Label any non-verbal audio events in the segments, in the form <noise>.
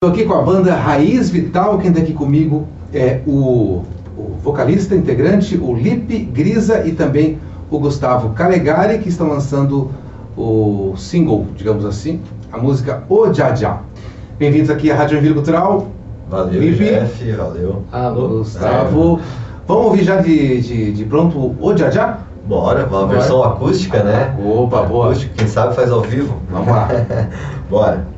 Estou aqui com a banda Raiz Vital. Quem está aqui comigo é o, o, vocalista integrante, o Lipe Grisa e também o Gustavo Calegari, que estão lançando o single, digamos assim, a música O Já Bem-vindos aqui à Rádio Joinville Cultural. Valeu, Lipe. Jeff, valeu. Alô, Gustavo. É. Vamos ouvir já de, de, de pronto O Já Bora, uma Bora. versão acústica, né? Opa, boa. Acústica, quem sabe faz ao vivo. Vamos lá. <laughs> Bora.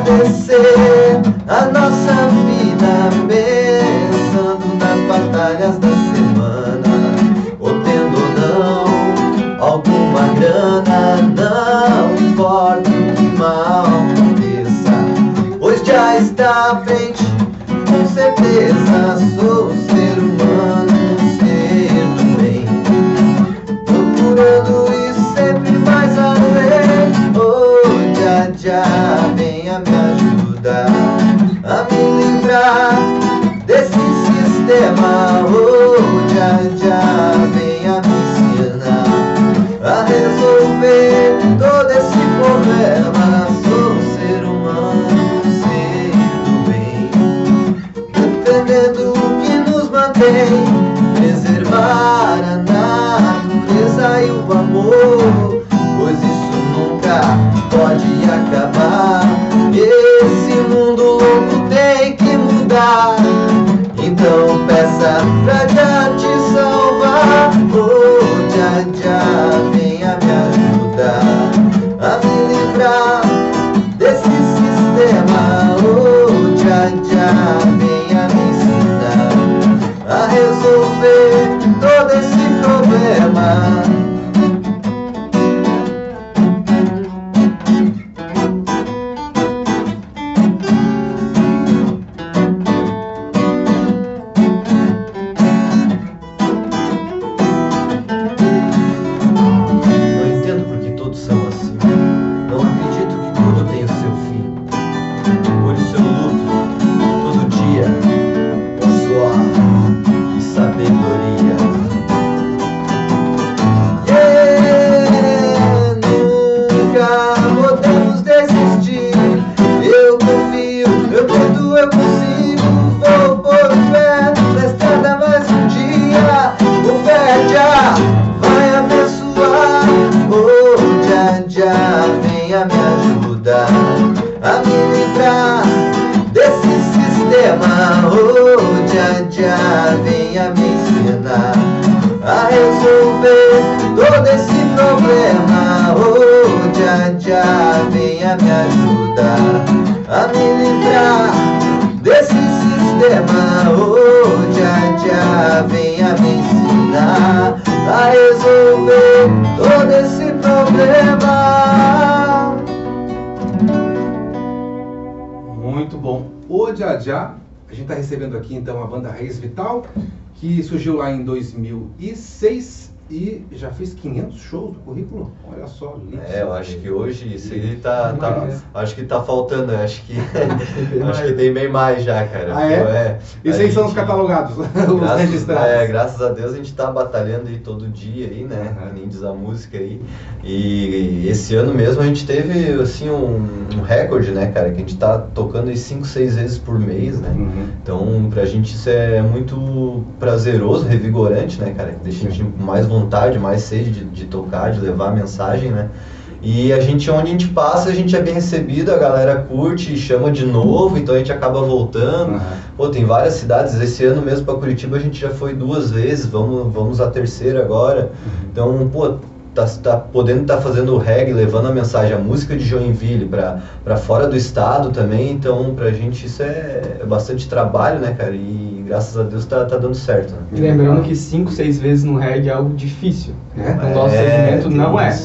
agradecer a nossa vida, pensando nas batalhas da semana, ou tendo ou não alguma grana, não importa o que mal aconteça, pois já está à frente, com certeza defendendo o que nos mantém, preservar a natureza e o amor, pois isso nunca pode acabar. Recebendo aqui então a banda Raiz Vital, que surgiu lá em 2006 e já fez 500 shows do currículo? Olha só. É, eu acho que hoje isso aí tá, tá acho que tá faltando, acho que <laughs> <laughs> acho que tem bem mais já, cara. Ah, é? é Isso aí gente, são os catalogados, <laughs> os registrados. É, graças a Deus a gente tá batalhando aí todo dia aí, né? Uhum. Nem diz a música aí. E esse ano mesmo a gente teve assim um, um recorde, né, cara, que a gente tá tocando aí 5, 6 vezes por mês, né? Uhum. Então, pra gente isso é muito prazeroso, revigorante, né, cara? Deixa a gente mais vontade vontade, mais sede de, de tocar, de levar a mensagem, né? E a gente, onde a gente passa, a gente é bem recebido, a galera curte, chama de novo, então a gente acaba voltando. Uhum. Pô, tem várias cidades, esse ano mesmo para Curitiba a gente já foi duas vezes, vamos, vamos a terceira agora. Uhum. Então, pô, tá, tá podendo estar tá fazendo o reggae, levando a mensagem, a música de Joinville para fora do estado também, então pra gente isso é, é bastante trabalho, né, cara? E graças a Deus tá, tá dando certo. Né? lembrando que 5, 6 vezes no reggae é algo difícil. Né? No nosso é, segmento não é.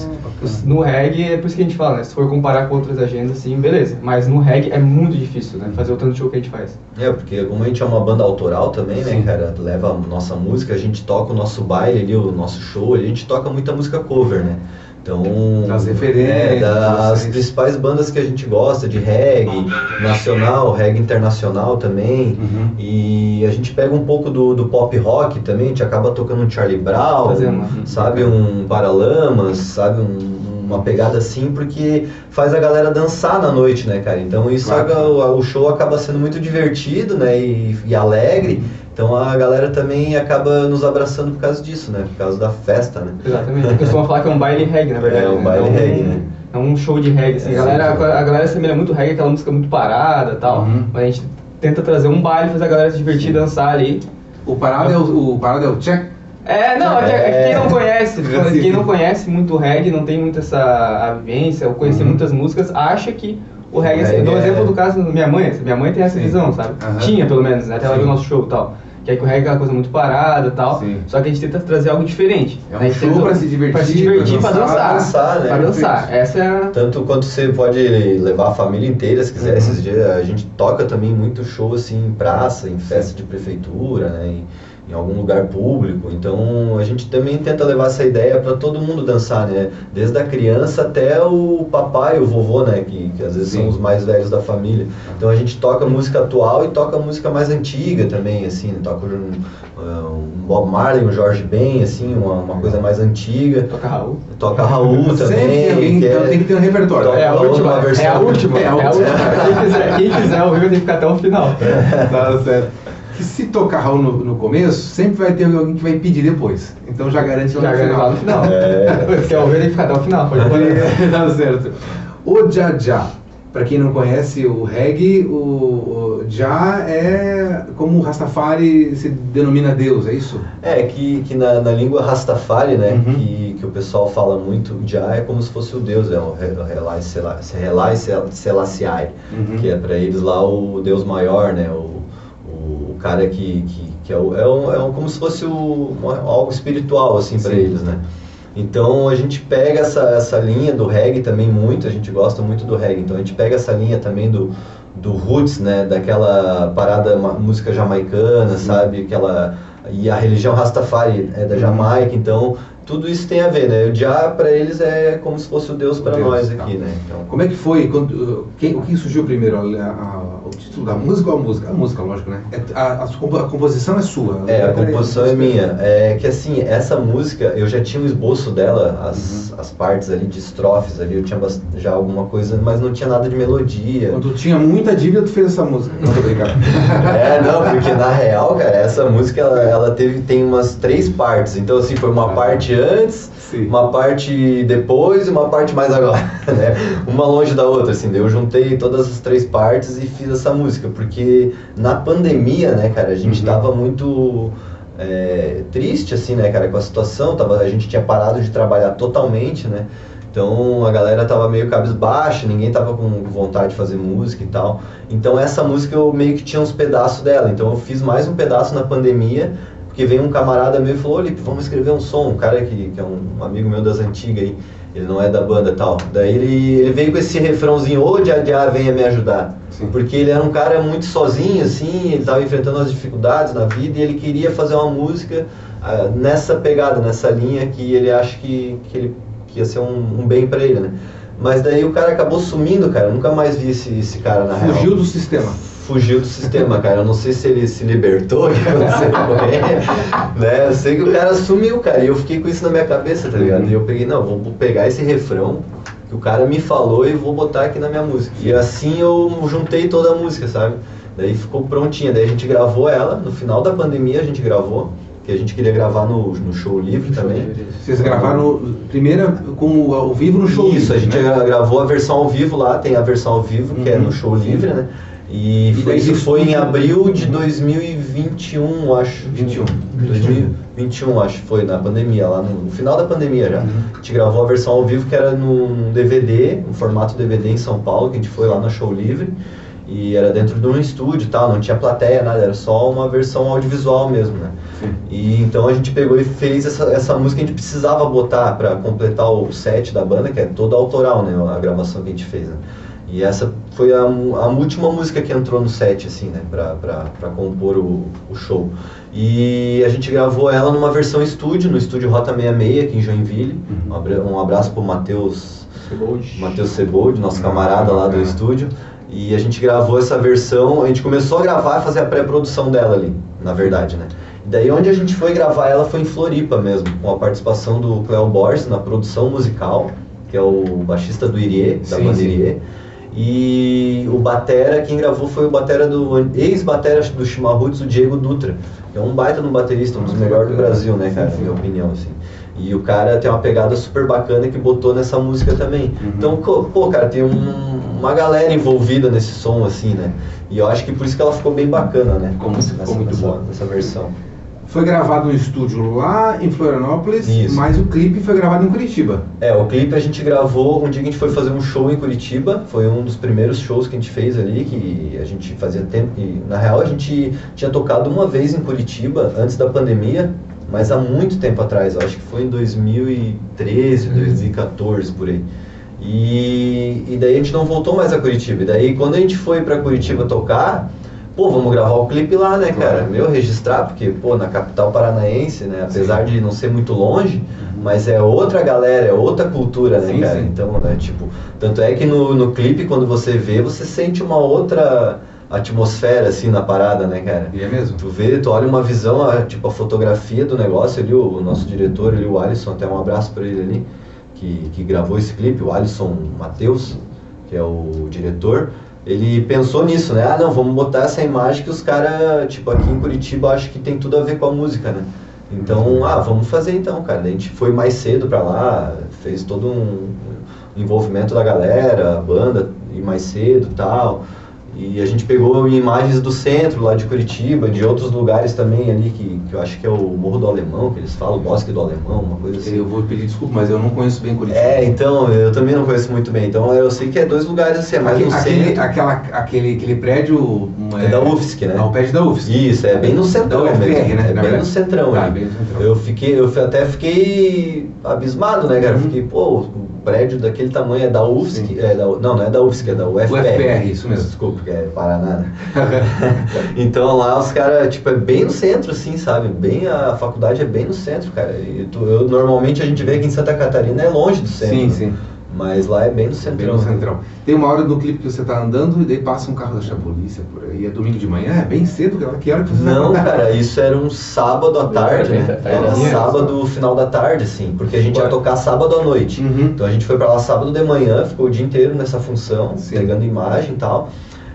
No reggae, é por isso que a gente fala, né? Se for comparar com outras agendas, sim, beleza. Mas no reggae é muito difícil, né? Fazer o tanto de show que a gente faz. É, porque como a gente é uma banda autoral também, né, Sim. cara? Leva a nossa música, a gente toca o nosso baile ali, o nosso show, a gente toca muita música cover, né? Então, Das referências, é, das principais bandas que a gente gosta, de reggae nacional, reggae internacional também. Uhum. E a gente pega um pouco do, do pop rock também, a gente acaba tocando um Charlie Brown, Fazendo sabe, um Paralamas, sabe, um- uma pegada assim, porque faz a galera dançar na noite, né, cara? Então isso Claro. aga- o, show acaba sendo muito divertido, né, e, e alegre. Então a galera também acaba nos abraçando por causa disso, né, por causa da festa, né? Exatamente. Eu costumo falar que é um baile reggae, na verdade. É, um né? baile um, reggae, né? É um show de reggae, assim. É, a, galera, sim, sim. a galera assemelha muito reggae, aquela música muito parada e tal. Uhum. Mas a gente tenta trazer um baile, fazer a galera se divertir, dançar ali. O parado é o, o parado é o check. É, não, é que, é que quem não conhece, <laughs> Sim. quem não conhece muito reggae, não tem muito essa a vivência, ou conhecer Uhum. muitas músicas, acha que o reggae, O reggae dou é- exemplo do caso da minha mãe, minha mãe tem essa Sim. visão, sabe? Aham. Tinha pelo menos, né? Até ela viu o nosso show e tal. Que é que o reggae é uma coisa muito parada e tal. Sim. Só que a gente tenta trazer algo diferente. É um gente show pra se divertir, Pra se divertir, pra pra dançar, dançar. dançar, né? Pra dançar. Essa é a... Tanto quanto você pode levar a família inteira, se quiser. Uhum. Esses dias a gente toca também muito show assim em praça, em festa de prefeitura, né? Em, em algum lugar público. Então a gente também tenta levar essa ideia para todo mundo dançar, né? Desde a criança até o papai, o vovô, né? Que, que às vezes Sim. são os mais velhos da família. Então a gente toca música atual e toca música mais antiga também, assim. né? Toca um, um Bob Marley, um Jorge Ben, assim, uma, uma coisa mais antiga. Toca Raul. Toca Raul também. tem alguém, que é- então tem que ter um repertório. É a última, versão. é a última, É é a a última. última. Quem quiser, quem quiser ouvir vai ter que ficar até o final. <laughs> Tá certo. Que se tocar Raul no, no começo, sempre vai ter alguém que vai pedir depois. Então já garante lá Já no ganhou lá final. no final. É. Se <laughs> quer ouvir, tem que ficar até o final. Pode pôr. <laughs> tá certo. O Já Já. Pra quem não conhece o reggae, o, o Já é como o Rastafari se denomina Deus, é isso? É, que, que na, na língua Rastafari, né, Uhum. que, que o pessoal fala muito, já é como se fosse o Deus, é o Re- o Relai Sela- Relai Sel- Selassie, Uhum. que é para eles lá o Deus maior, né, o cara que, que, que é, o, é, um, é um- como se fosse o, algo espiritual, assim, para eles, né. Então a gente pega essa, essa linha do reggae também muito, a gente gosta muito do reggae, então a gente pega essa linha também do, do roots, né, daquela parada música jamaicana, sabe, aquela e a religião Rastafari é da Uhum. Jamaica, então tudo isso tem a ver, né? O Jah para eles é como se fosse o Deus para nós tá. aqui, né? Então, Como é que foi? Quando, quem, o que surgiu primeiro? A- a- o título da música ou a música? A música, lógico, né? É- a, a a composição é sua. É, a composição é minha. É que assim, essa música, eu já tinha um esboço dela, as, Uhum. as partes ali de estrofes ali, eu tinha já alguma coisa, mas não tinha nada de melodia. Quando tu tinha muita dívida, tu fez essa música. Não, tô brincando. <laughs> É, não, porque na real, cara, essa música ela, ela teve, tem umas três partes. Então, assim, foi uma Ah. parte antes, Sim. uma parte depois e uma parte mais agora, <laughs> né? Uma longe da outra, assim. Eu juntei todas as três partes e fiz essa música, porque na pandemia, né, cara, a gente Uhum. tava muito é, triste, assim, né, cara, com a situação. Tava, a gente tinha parado de trabalhar totalmente, né? Então a galera tava meio cabisbaixa, ninguém tava com vontade de fazer música e tal. Então essa música eu meio que tinha uns pedaços dela. Então eu fiz mais um pedaço na pandemia, porque veio um camarada meu e falou, Lipe, vamos escrever um som, um cara que, que é um amigo meu das antigas aí, ele não é da banda tal. Daí ele, ele veio com esse refrãozinho, ô Dia, venha me ajudar. Sim. Porque ele era um cara muito sozinho, assim, ele estava enfrentando as dificuldades na vida e ele queria fazer uma música ah, nessa pegada, nessa linha que ele acha que, que, ele, que ia ser um, um bem para ele, né? Mas daí o cara acabou sumindo, cara. Eu nunca mais vi esse, esse cara na real. Fugiu do sistema. Fugiu do sistema, cara. Eu não sei se ele se libertou, o <laughs> que aconteceu com ele. Né? Eu sei que o cara sumiu, cara. E eu fiquei com isso na minha cabeça, tá ligado? E eu peguei, não, vou pegar esse refrão que o cara me falou e vou botar aqui na minha música. E assim eu juntei toda a música, sabe? Daí ficou prontinha. Daí a gente gravou ela, no final da pandemia a gente gravou, que a gente queria gravar no, no show livre também. Vocês gravaram primeira com o ao vivo no show. Isso, a gente né? gravou a versão ao vivo lá, tem a versão ao vivo, que é Uhum, no show sim. livre, né? E, E foi, isso foi em abril de 2021, acho. 21. 2021, acho que foi, na pandemia, lá no, no final da pandemia já. Uhum. A gente gravou a versão ao vivo que era num DVD, um formato DVD em São Paulo, que a gente foi lá no show livre. E era dentro de um estúdio e tal, não tinha plateia, nada, era só uma versão audiovisual mesmo, né? Sim. E então a gente pegou e fez essa, essa música, a gente precisava botar para completar o set da banda, que é toda autoral, né? A gravação que a gente fez, né? E essa foi a, a última música que entrou no set, assim, né? Pra, pra, pra compor o, o show. E a gente gravou ela numa versão estúdio, no estúdio Rota 66, aqui em Joinville. Uhum. Um abra- Um abraço pro Matheus Cebold. Matheus Sebold, nosso Ah, camarada lá do bacana. estúdio. E a gente gravou essa versão, a gente começou a gravar e fazer a pré-produção dela ali, na verdade, né? Daí onde a gente foi gravar ela foi em Floripa mesmo, com a participação do Cleo Borges na produção musical, que é o baixista do Irie, da Sim, banda sim. E o batera, quem gravou foi o batera do ex-batera do Chimarruts, o Diego Dutra. É um baita no baterista, um dos melhores do. Brasil, né, cara, na minha opinião, assim. E o cara tem uma pegada super bacana que botou nessa música também. Uhum. Então, pô, cara, tem um- uma galera envolvida nesse som, assim, né? E eu acho que por isso que ela ficou bem bacana, né? Ficou muito- ficou muito boa. nessa versão. Foi gravado no estúdio lá em Florianópolis, Isso. mas o clipe foi gravado em Curitiba. É, o clipe a gente gravou um dia que a gente foi fazer um show em Curitiba, foi um dos primeiros shows que a gente fez ali, que a gente fazia tempo que, na real, a gente tinha tocado uma vez em Curitiba antes da pandemia, mas há muito tempo atrás, acho que foi em 2013, 2014, por aí. E, e daí a gente não voltou mais a Curitiba. E daí quando a gente foi pra Curitiba tocar, pô, vamos gravar o clipe lá, né, cara? Claro. Meu, registrar, porque, pô, na capital paranaense, né, apesar de não ser muito longe, Uhum. mas é outra galera, é outra cultura, né, Sim, cara? sim. Então, né, tipo, tanto é que no, no clipe, quando você vê, você sente uma outra atmosfera, assim, na parada, né, cara? E é mesmo? Tu vê, tu olha uma visão, a- tipo, a fotografia do negócio ali, o, o nosso diretor ali, o Alisson, até um abraço pra ele ali, que, que gravou esse clipe, o Alisson Matheus, que é o diretor, ele pensou nisso, né? Ah, não, vamos botar essa imagem que os caras, tipo, aqui em Curitiba, acho que tem tudo a ver com a música, né? Então, ah, vamos fazer então, cara. A gente foi mais cedo pra lá, fez todo um envolvimento da galera, a banda, ir mais cedo e tal. E a gente pegou imagens do centro lá de Curitiba, de outros lugares também ali, que, que eu acho que é o Morro do Alemão, que eles falam, o Bosque do Alemão, uma coisa assim. Eu vou pedir desculpa, mas eu não conheço bem Curitiba. É, então, eu também não conheço muito bem. Então eu sei que é dois lugares assim, é mais Aquele, no aquele, centro. aquela, aquele, aquele prédio. um, É da UFSC, né? É o prédio da UFSC. Isso, é bem no centrão Da UFR, mesmo. né, É bem no centrão Tá, bem no centrão. Eu fiquei, eu até fiquei abismado, né, cara? Uhum. Fiquei, pô, prédio daquele tamanho é da UFSC, é da, não, não é da UFSC, é da UFPR. UFPR, isso mesmo. Desculpa, que é Paraná, né? <laughs> então lá os caras, tipo, é bem no centro, assim, sabe? Bem, a faculdade é bem no centro, cara. E tu- eu, normalmente a gente vê que em Santa Catarina é longe do centro. Sim, né? sim. Mas lá é bem no Bem centrão. no centrão. Tem uma hora do clipe que você tá andando e daí passa um carro da polícia por aí. É domingo de manhã, é bem cedo, que hora- que hora que você vai Não, cara, isso era um sábado à tarde, Bem né? Era sábado, final da tarde, assim, porque a gente ia tocar sábado à noite. Uhum. Então a gente foi pra lá sábado de manhã, ficou o dia inteiro nessa função, Sim. pegando imagem e tal.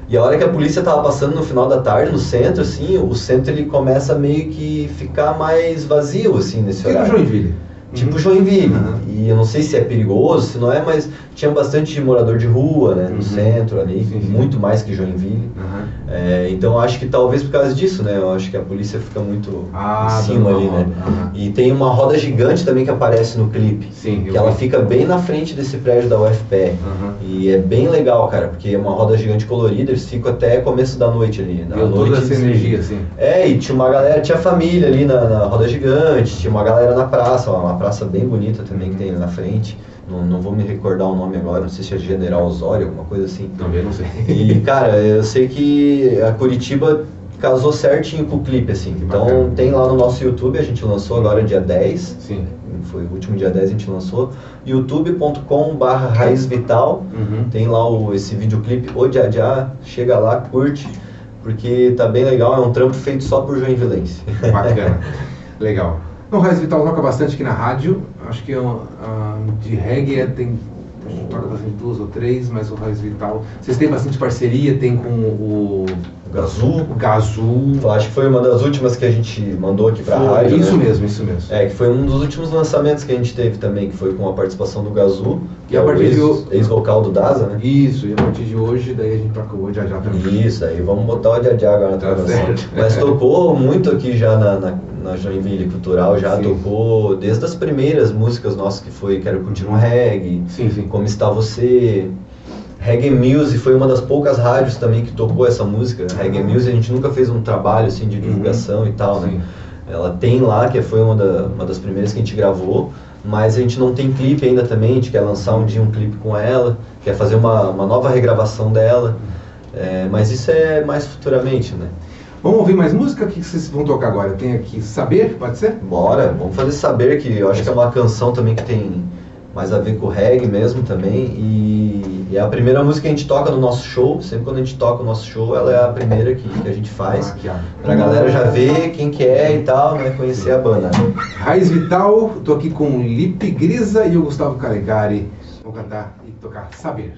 E a hora que a polícia tava passando no final da tarde, no centro, assim, o centro ele começa a meio que ficar mais vazio, assim, nesse horário. Joinville. Tipo. Joinville. Uhum. E eu não sei se é perigoso, se não é, mas tinha bastante morador de rua, né? No Uhum. centro ali, Sim, sim. muito mais que Joinville. Aham. É, então acho que talvez por causa disso, né? Eu acho que a polícia fica muito Ah, em cima ali, uma né? roda. Aham. E tem uma roda gigante também que aparece no clipe. Sim, Que ela vi. fica bem na frente desse prédio da. Aham. E é bem legal, cara, porque é uma roda gigante colorida, eles ficam até começo da noite ali. Na noite toda essa energia, assim. É, e tinha uma galera, tinha família ali na, na roda gigante, tinha uma galera na praça, uma praça bem bonita também que tem ali na frente. Não, não vou me recordar o nome agora, não sei se é General Osório, alguma coisa assim. Também não sei. E, cara, eu sei que a Curitiba casou certinho com o clipe, assim. Então Bacana. tem lá no nosso YouTube, a gente lançou agora dia 10. Sim. Foi o último dia 10 a gente lançou. youtube.com barra Raiz Vital. Uhum. Tem lá o, esse videoclipe, o Dia Dia. Chega lá, curte, porque tá bem legal. É um trampo feito só por Joinvilense. Bacana. <laughs> Legal. O Raiz Vital toca bastante aqui na rádio. Acho que ah, de reggae tem. a gente Toca bastante duas ou três, mas o Raiz Vital. Vocês têm bastante parceria, tem com o. O Gazu. O Gazu. Eu acho que foi uma das últimas que a gente mandou aqui pra Foi, rádio. Isso né? mesmo, isso mesmo. É, que foi um dos últimos lançamentos que a gente teve também, que foi com a participação do Gazu, que E a é o partir de ex- o- ex-vocal do Daza, né? Isso, e a partir de hoje, daí a gente toca o já já também. Isso, aí vamos botar o Diadiá agora na Tá gravação. certo. Mas <laughs> tocou muito aqui já na, na, na Joinville Cultural, já Sim. tocou desde as primeiras músicas nossas que foi Quero Curtir um Reggae, Sim, sim. Como Está Você, Reggae Music foi uma das poucas rádios também que tocou essa música. Reggae Music a gente nunca fez um trabalho assim de divulgação e tal, né? Sim. Ela tem lá, que foi uma, da- uma das primeiras que a gente gravou, mas a gente não tem clipe ainda também, a gente quer lançar um dia um clipe com ela, quer fazer uma, uma nova regravação dela, É, mas isso é mais futuramente, né? Vamos ouvir mais música? O que vocês vão tocar agora? Tenho aqui Saber, pode ser? Bora, vamos fazer saber que eu acho que é uma canção também que tem mais a ver com o reggae mesmo também e, e é a primeira música que a gente toca no nosso show, sempre quando a gente toca o nosso show, ela é a primeira que, que a gente faz. Pra galera já ver quem que é e tal, né? Conhecer a banda. Raiz Vital, tô aqui com Lipe Grisa e o Gustavo Calegari. Vou cantar e tocar Saber.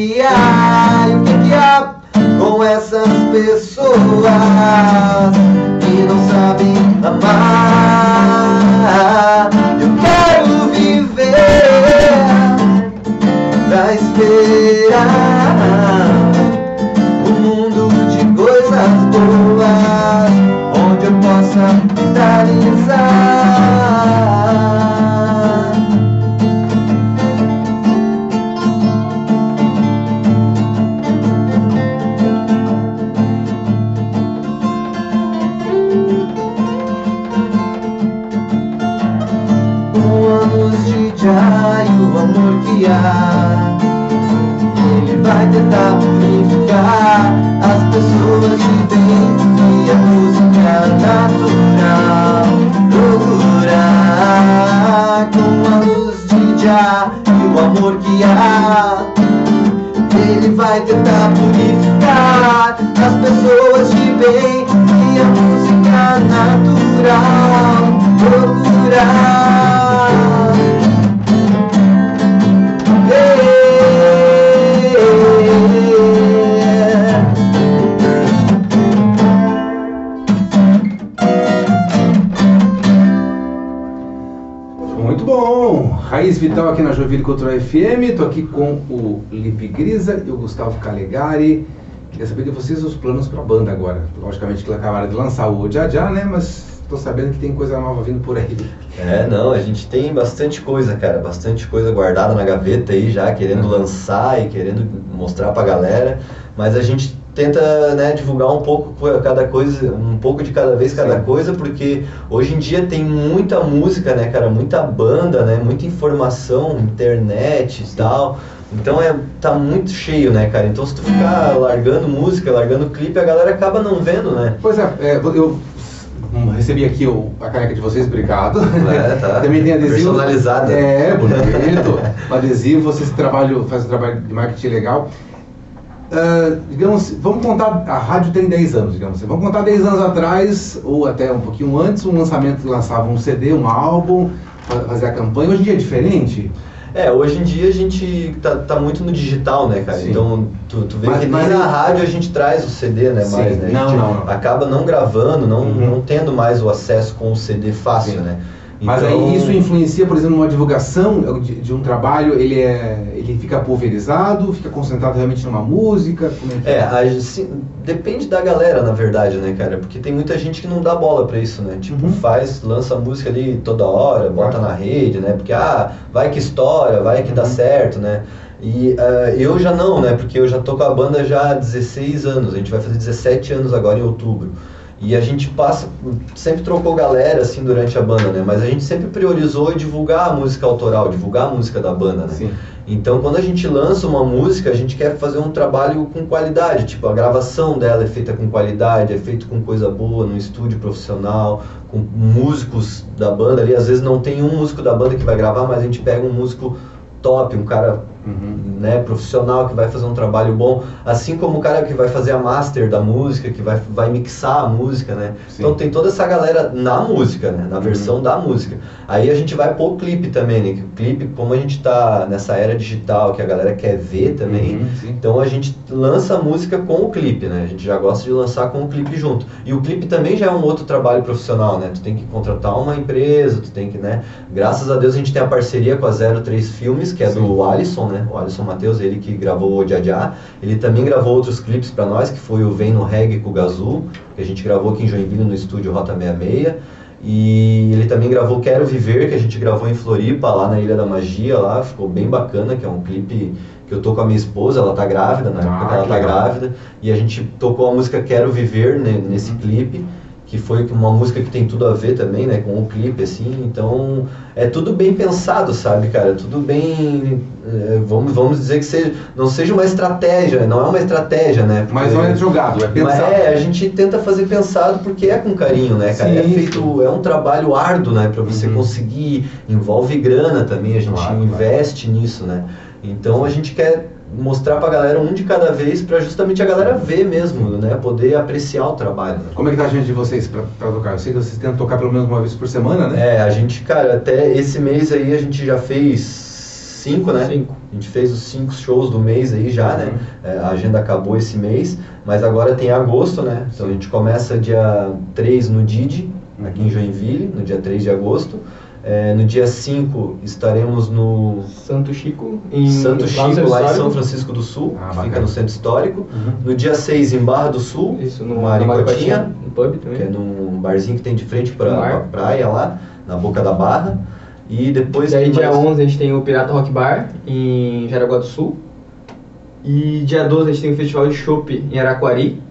Que há, e o que há com essas pessoas que não sabem amar. Eu quero viver pra esperar um mundo de coisas boas onde eu possa vitalizar. God. Cultural FM. Tô aqui com o Lipe Grisa e o Gustavo Calegari. Queria saber de vocês os planos para a banda agora. Logicamente que acabaram de lançar o Ojajá, né? Mas tô sabendo que tem coisa nova vindo por aí. É, não, a gente tem bastante coisa, cara, bastante coisa guardada na gaveta aí já, querendo Uhum. lançar e querendo mostrar pra galera, mas a gente tenta, né, divulgar um pouco cada coisa, um pouco de cada vez cada Sim. coisa, porque hoje em dia tem muita música, né, cara, muita banda, né, muita informação, internet e tal. Então é tá muito cheio, né, cara? Então se tu ficar largando música, largando clipe, a galera acaba não vendo, né? Pois é, é, eu hum, recebi aqui o- a caneca de vocês, obrigado. É, tá. <laughs> Também tem adesivo. Personalizada. É, bonito. o adesivo, vocês trabalham, fazem um trabalho de marketing legal. Ah, digamos, vamos contar, a rádio tem 10 anos, digamos assim. Vamos contar 10 anos atrás, ou até um pouquinho antes, um lançamento lançava um CD, um álbum, fa- fazia a campanha. Hoje em dia é diferente. É, hoje em dia a gente tá, tá muito no digital, né, cara? Sim. Então, tu, tu vê Mas- que nem mas na rádio a gente traz o CD, né, Sim. mais, né? Não, não, não. acaba não gravando, não, Uhum. não tendo mais o acesso com o CD fácil, Sim. né? Mas Então- aí isso influencia, por exemplo, numa divulgação de, de um trabalho, ele, é, ele fica pulverizado, fica concentrado realmente numa música? Como é, que É, a depende da galera, na verdade, né, cara? Porque tem muita gente que não dá bola pra isso, né? Tipo, Uhum. faz, lança música ali toda hora, bota Ah. na rede, né? Porque, ah, vai que estoura, vai que dá Uhum. certo, né? E ah, eu já não, né? Porque eu já tô com a banda já há 16 anos, a gente vai fazer 17 anos agora em outubro. E a gente passa, sempre trocou galera, assim, durante a banda, né? Mas a gente sempre priorizou divulgar a música autoral, divulgar a música da banda, né? Sim. Então, quando a gente lança uma música, a gente quer fazer um trabalho com qualidade. Tipo, a gravação dela é feita com qualidade, é feito com coisa boa, num estúdio profissional, com músicos da banda ali. Às vezes não tem um músico da banda que vai gravar, mas a gente pega um músico top, um cara Uhum. né, profissional que vai fazer um trabalho bom, assim como o cara que vai fazer a master da música, que vai, vai mixar a música, né? Sim. Então tem toda essa galera na música, né? Na Uhum. versão da música. Aí a gente vai pôr o clipe também, né? Que o clipe, como a gente tá nessa era digital, que a galera quer ver também, Uhum, então a gente lança a música com o clipe, né? A gente já gosta de lançar com o clipe junto. E o clipe também já é um outro trabalho profissional, né? Tu tem que contratar uma empresa, tu tem que, né? Graças a Deus a gente tem a parceria com a 03 Filmes, que é Sim. do Alisson, né? O Alisson Matheus, ele que gravou o Jajá. Ele também gravou outros clipes pra nós, que foi o Vem no Reggae com o Gazul, que a gente gravou aqui em Joinville no estúdio Rota 66. E ele também gravou Quero Viver, que a gente gravou em Floripa, lá na Ilha da Magia, lá, ficou bem bacana, que é um clipe que eu tô com a minha esposa, ela tá grávida, na Ah, época ela tá legal. grávida, e a gente tocou a música Quero Viver né, nesse Uhum. clipe, que foi uma música que tem tudo a ver também, né, com o clipe, assim, então é tudo bem pensado, sabe, cara, tudo bem, é, vamos, vamos dizer que seja, não seja uma estratégia, não é uma estratégia, né, Mas não é jogado, é mas pensado. é, a gente tenta fazer pensado porque é com carinho, né, cara? é Sim, feito, é um trabalho árduo, né, para você Uhum. conseguir, envolve grana também, a gente Claro, investe nisso, né? Então a gente quer mostrar pra galera um de cada vez para justamente a galera ver mesmo, né, poder apreciar o trabalho. Né? Como é que tá a gente de vocês pra tocar? Eu sei que vocês tentam tocar pelo menos uma vez por semana, né? É, a gente, cara, até esse mês aí a gente já fez cinco, né? Cinco. A gente fez os cinco shows do mês aí já, né? É, a agenda acabou esse mês, mas agora tem agosto, né? Então a gente começa dia 3 no Didi, aqui em Joinville, no dia 3 de agosto. É, no dia 5 estaremos no Santo Chico, em Santo Chico, lá em. São Francisco do Sul, Ah, que bacana. fica no Centro Histórico. Uhum. No dia 6 em Barra do Sul, Isso, no Maricotinha, no pub também. que é num barzinho que tem de frente para a praia lá, na boca da Barra. E depois E aí, dia mais- 11, a gente tem o Pirata Rock Bar, em Jaraguá do Sul. E dia 12, a gente tem o Festival de Chopp em Araquari.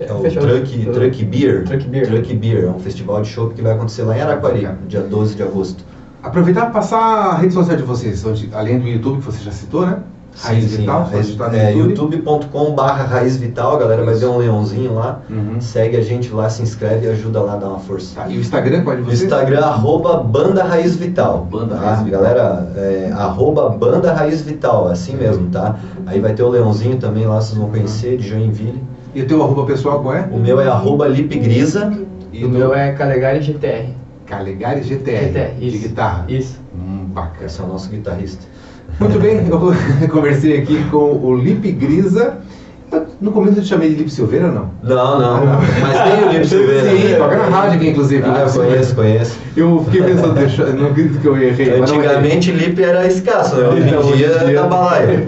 É o Truck, do- Truck Beer. Truck Beer. Truck Beer, é um festival de chopp que vai acontecer lá em Araquari, dia 12 de agosto. Aproveitar para passar a rede social de vocês, onde, além do YouTube que você já citou, né? Raiz Sim, Vital, sim, no é, YouTube. youtube.com barra Raiz Vital, a galera vai Isso. ver um leãozinho lá. Uhum. Segue a gente lá, se inscreve e ajuda lá a dar uma força. Tá, e o Instagram, qual é de vocês? Instagram, arroba Banda Raiz Vital. Banda tá? Raiz Vital. Galera, é, arroba Banda Raiz Vital, assim mesmo, tá? Aí vai ter o Leãozinho também lá, vocês vão conhecer, de Joinville. E o teu arroba pessoal qual é? O meu é arroba Lipegrisa. E o do meu é Calegari GTR. Calegari GTR, GTR, de guitarra. Isso. Hum, bacana. Esse é o nosso guitarrista. Muito bem, <laughs> eu <laughs> conversei aqui com o Lipe Grisa. No começo eu te chamei de Lipe Silveira, não? Não, não, mas tem o Lipe <laughs> Silveira. Sim, né? toca na rádio aqui, inclusive. Ah, eu conheço, conheço. Eu fiquei pensando, não acredito que eu errei. não. Antigamente Lipe era escasso, né? Hoje em dia dia- tá balaio.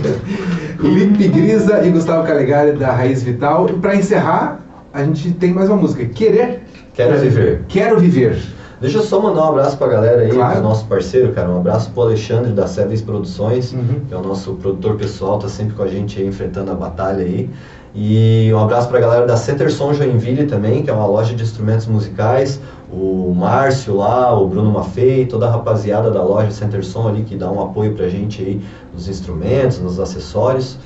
Lipe Grisa e Gustavo Calegari da Raiz Vital. E pra encerrar, a gente tem mais uma música. Querer. Quero viver. Quero viver. Deixa eu só mandar um abraço pra galera aí, Claro. pro nosso parceiro, cara. Um abraço pro Alexandre da Seves Produções, Uhum. que é o nosso produtor pessoal, tá sempre com a gente aí, enfrentando a batalha aí. E um abraço pra galera da Center Som Joinville também, que é uma loja de instrumentos musicais. O Márcio lá, o Bruno Maffei, toda a rapaziada da loja Center Som ali que dá um apoio pra gente aí nos instrumentos, nos acessórios.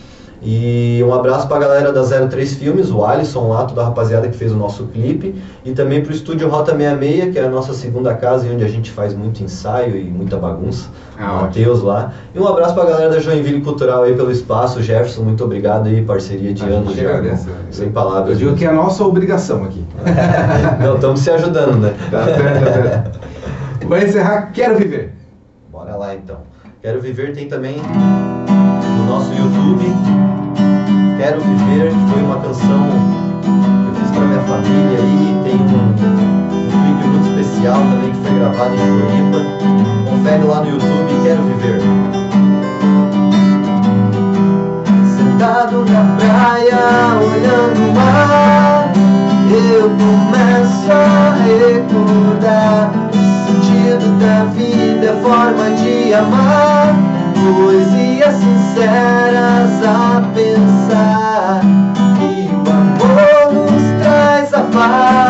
E um abraço pra galera da 03 Filmes, o Alisson lá, toda a rapaziada que fez o nosso clipe. E também pro estúdio Rota 66, que é a nossa segunda casa e onde a gente faz muito ensaio e muita bagunça. Ah, o Matheus lá. E um abraço pra galera da Joinville Cultural aí pelo espaço. Jefferson, muito obrigado aí, parceria de A anos já. agradece. Sem palavras. Eu digo que é a nossa obrigação aqui. <laughs> Não, estamos se ajudando, né? Tá certo, tá certo. Vai encerrar Quero Viver. Bora lá então. Quero Viver tem também no nosso YouTube. Quero Viver, foi uma canção que eu fiz pra minha família aí. Tem um, um clipe muito especial também que foi gravado em Floripa. Confere lá no YouTube, Quero Viver. Sentado na praia, olhando o mar, eu começo a recordar o sentido da vida, é forma de amar, poesias sinceras a pensar. Que o amor nos traz a paz